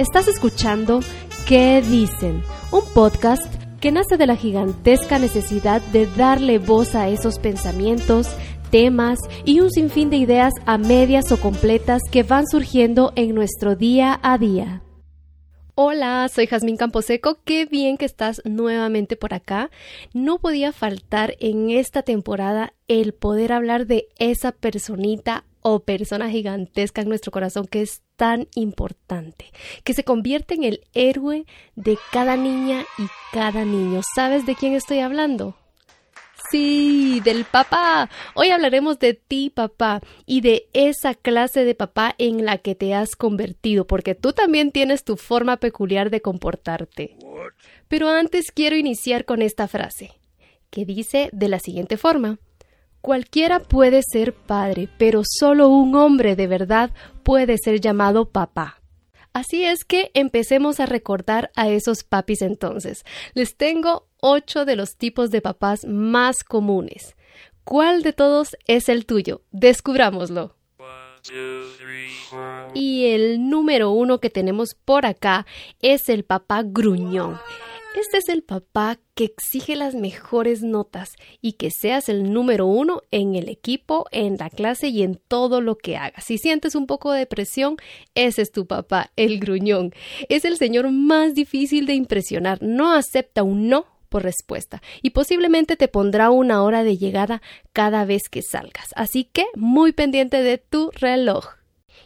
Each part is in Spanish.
Estás escuchando ¿Qué dicen? Un podcast que nace de la gigantesca necesidad de darle voz a esos pensamientos, temas y un sinfín de ideas a medias o completas que van surgiendo en nuestro día a día. Hola, soy Jazmín Camposeco, qué bien que estás nuevamente por acá. No podía faltar en esta temporada el poder hablar de esa personita o persona gigantesca en nuestro corazón que es tan importante, que se convierte en el héroe de cada niña y cada niño. ¿Sabes de quién estoy hablando? Sí, del papá. Hoy hablaremos de ti, papá, y de esa clase de papá en la que te has convertido, porque tú también tienes tu forma peculiar de comportarte. Pero antes quiero iniciar con esta frase, que dice de la siguiente forma. Cualquiera puede ser padre, pero solo un hombre de verdad puede ser llamado papá. Así es que empecemos a recordar a esos papis entonces. Les tengo ocho de los tipos de papás más comunes. ¿Cuál de todos es el tuyo? Descubrámoslo. Y el número uno que tenemos por acá es el papá gruñón. Este es el papá que exige las mejores notas y que seas el número uno en el equipo, en la clase y en todo lo que hagas. Si sientes un poco de presión, ese es tu papá, el gruñón. Es el señor más difícil de impresionar. No acepta un no por respuesta y posiblemente te pondrá una hora de llegada cada vez que salgas. Así que muy pendiente de tu reloj.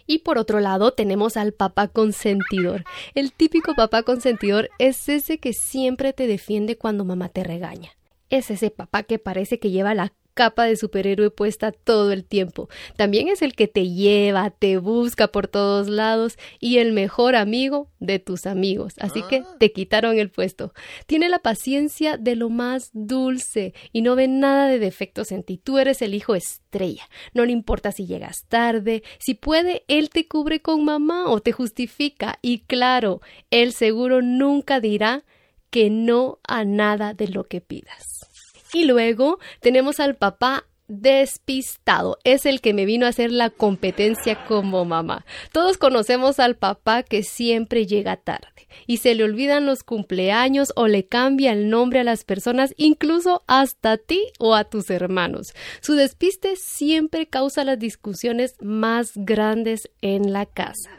Y por otro lado tenemos al papá consentidor. El típico papá consentidor es ese que siempre te defiende cuando mamá te regaña. Es ese papá que parece que lleva la capa de superhéroe puesta todo el tiempo. También es el que te lleva, te busca por todos lados y el mejor amigo de tus amigos. Así que ah. te quitaron el puesto. Tiene la paciencia de lo más dulce y no ve nada de defectos en ti. Tú eres el hijo estrella. No le importa si llegas tarde. Si puede, él te cubre con mamá o te justifica. Y claro, él seguro nunca dirá que no a nada de lo que pidas. Y luego tenemos al papá despistado. Es el que me vino a hacer la competencia como mamá. Todos conocemos al papá que siempre llega tarde y se le olvidan los cumpleaños o le cambia el nombre a las personas, incluso hasta a ti o a tus hermanos. Su despiste siempre causa las discusiones más grandes en la casa.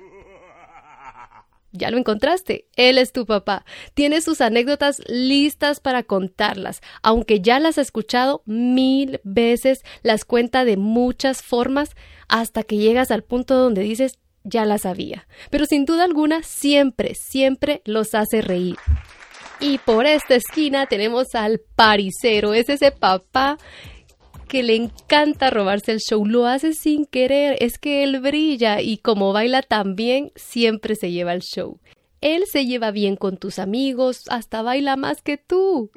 Ya lo encontraste. Él es tu papá. Tiene sus anécdotas listas para contarlas. Aunque ya las ha escuchado mil veces, las cuenta de muchas formas hasta que llegas al punto donde dices, ya las sabía. Pero sin duda alguna, siempre, siempre los hace reír. Y por esta esquina tenemos al paricero. Es ese papá que le encanta robarse el show, lo hace sin querer, es que él brilla y como baila tan bien, siempre se lleva el show. Él se lleva bien con tus amigos, hasta baila más que tú.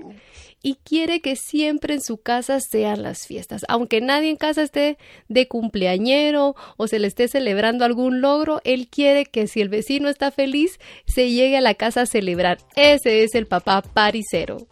Y quiere que siempre en su casa sean las fiestas. Aunque nadie en casa esté de cumpleañero o se le esté celebrando algún logro, él quiere que si el vecino está feliz, se llegue a la casa a celebrar. Ese es el papá paricero.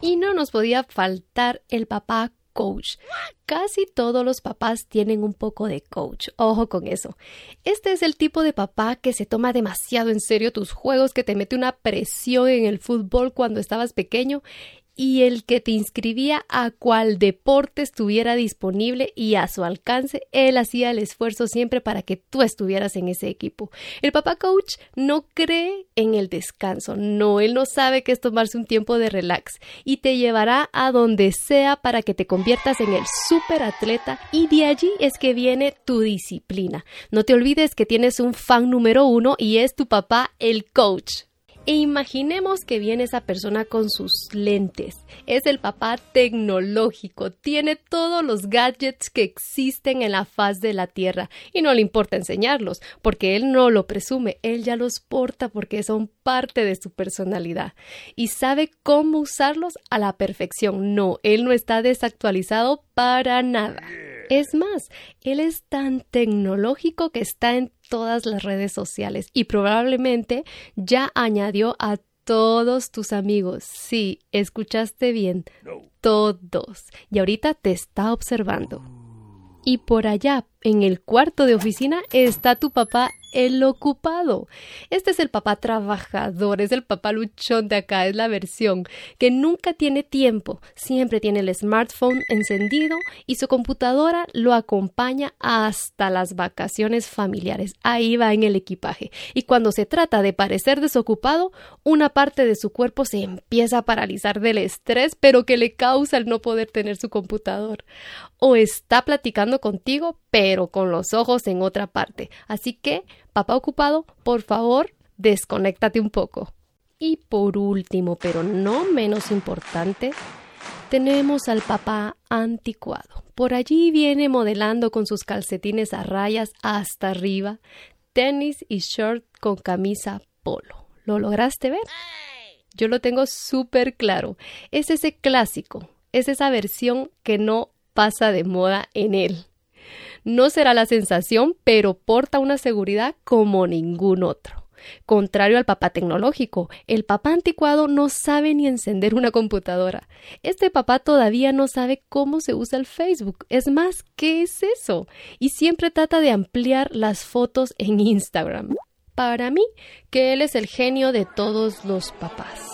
Y no nos podía faltar el papá coach. Casi todos los papás tienen un poco de coach. Ojo con eso. Este es el tipo de papá que se toma demasiado en serio tus juegos, que te mete una presión en el fútbol cuando estabas pequeño y el que te inscribía a cual deporte estuviera disponible y a su alcance, él hacía el esfuerzo siempre para que tú estuvieras en ese equipo. El papá coach no cree en el descanso, no, él no sabe que es tomarse un tiempo de relax y te llevará a donde sea para que te conviertas en el super atleta y de allí es que viene tu disciplina. No te olvides que tienes un fan número uno y es tu papá el coach. E imaginemos que viene esa persona con sus lentes. Es el papá tecnológico, tiene todos los gadgets que existen en la faz de la Tierra y no le importa enseñarlos, porque él no lo presume, él ya los porta porque son parte de su personalidad y sabe cómo usarlos a la perfección. No, él no está desactualizado para nada. Es más, él es tan tecnológico que está en todas las redes sociales y probablemente ya añadió a todos tus amigos. Sí, escuchaste bien. Todos. Y ahorita te está observando. Y por allá, en el cuarto de oficina, está tu papá el ocupado. Este es el papá trabajador, es el papá luchón de acá, es la versión que nunca tiene tiempo, siempre tiene el smartphone encendido y su computadora lo acompaña hasta las vacaciones familiares. Ahí va en el equipaje. Y cuando se trata de parecer desocupado, una parte de su cuerpo se empieza a paralizar del estrés, pero que le causa el no poder tener su computador. O está platicando contigo, pero con los ojos en otra parte. Así que, papá ocupado, por favor, desconéctate un poco. Y por último, pero no menos importante, tenemos al papá anticuado. Por allí viene modelando con sus calcetines a rayas hasta arriba, tenis y short con camisa polo. ¿Lo lograste ver? Yo lo tengo súper claro. Es ese clásico, es esa versión que no pasa de moda en él. No será la sensación, pero porta una seguridad como ningún otro. Contrario al papá tecnológico, el papá anticuado no sabe ni encender una computadora. Este papá todavía no sabe cómo se usa el Facebook. Es más, ¿qué es eso? Y siempre trata de ampliar las fotos en Instagram. Para mí, que él es el genio de todos los papás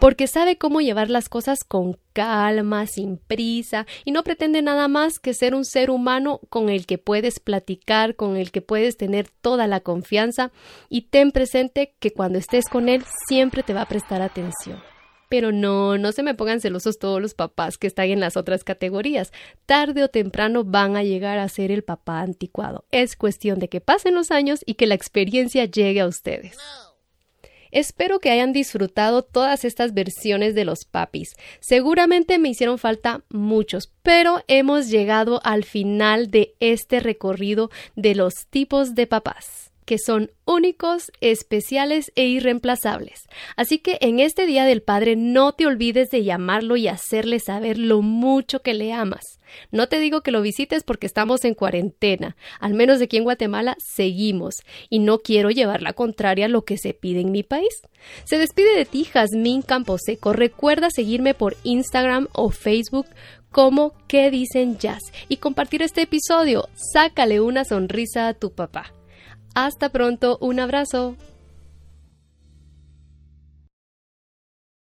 porque sabe cómo llevar las cosas con calma, sin prisa, y no pretende nada más que ser un ser humano con el que puedes platicar, con el que puedes tener toda la confianza, y ten presente que cuando estés con él siempre te va a prestar atención. Pero no, no se me pongan celosos todos los papás que están en las otras categorías. Tarde o temprano van a llegar a ser el papá anticuado. Es cuestión de que pasen los años y que la experiencia llegue a ustedes. Espero que hayan disfrutado todas estas versiones de los papis. Seguramente me hicieron falta muchos, pero hemos llegado al final de este recorrido de los tipos de papás que son únicos, especiales e irreemplazables. Así que en este Día del Padre no te olvides de llamarlo y hacerle saber lo mucho que le amas. No te digo que lo visites porque estamos en cuarentena, al menos aquí en Guatemala seguimos, y no quiero llevar la contraria a lo que se pide en mi país. Se despide de ti Jazmín Camposeco. Recuerda seguirme por Instagram o Facebook como ¿Qué dicen jazz? y compartir este episodio. Sácale una sonrisa a tu papá. Hasta pronto, un abrazo.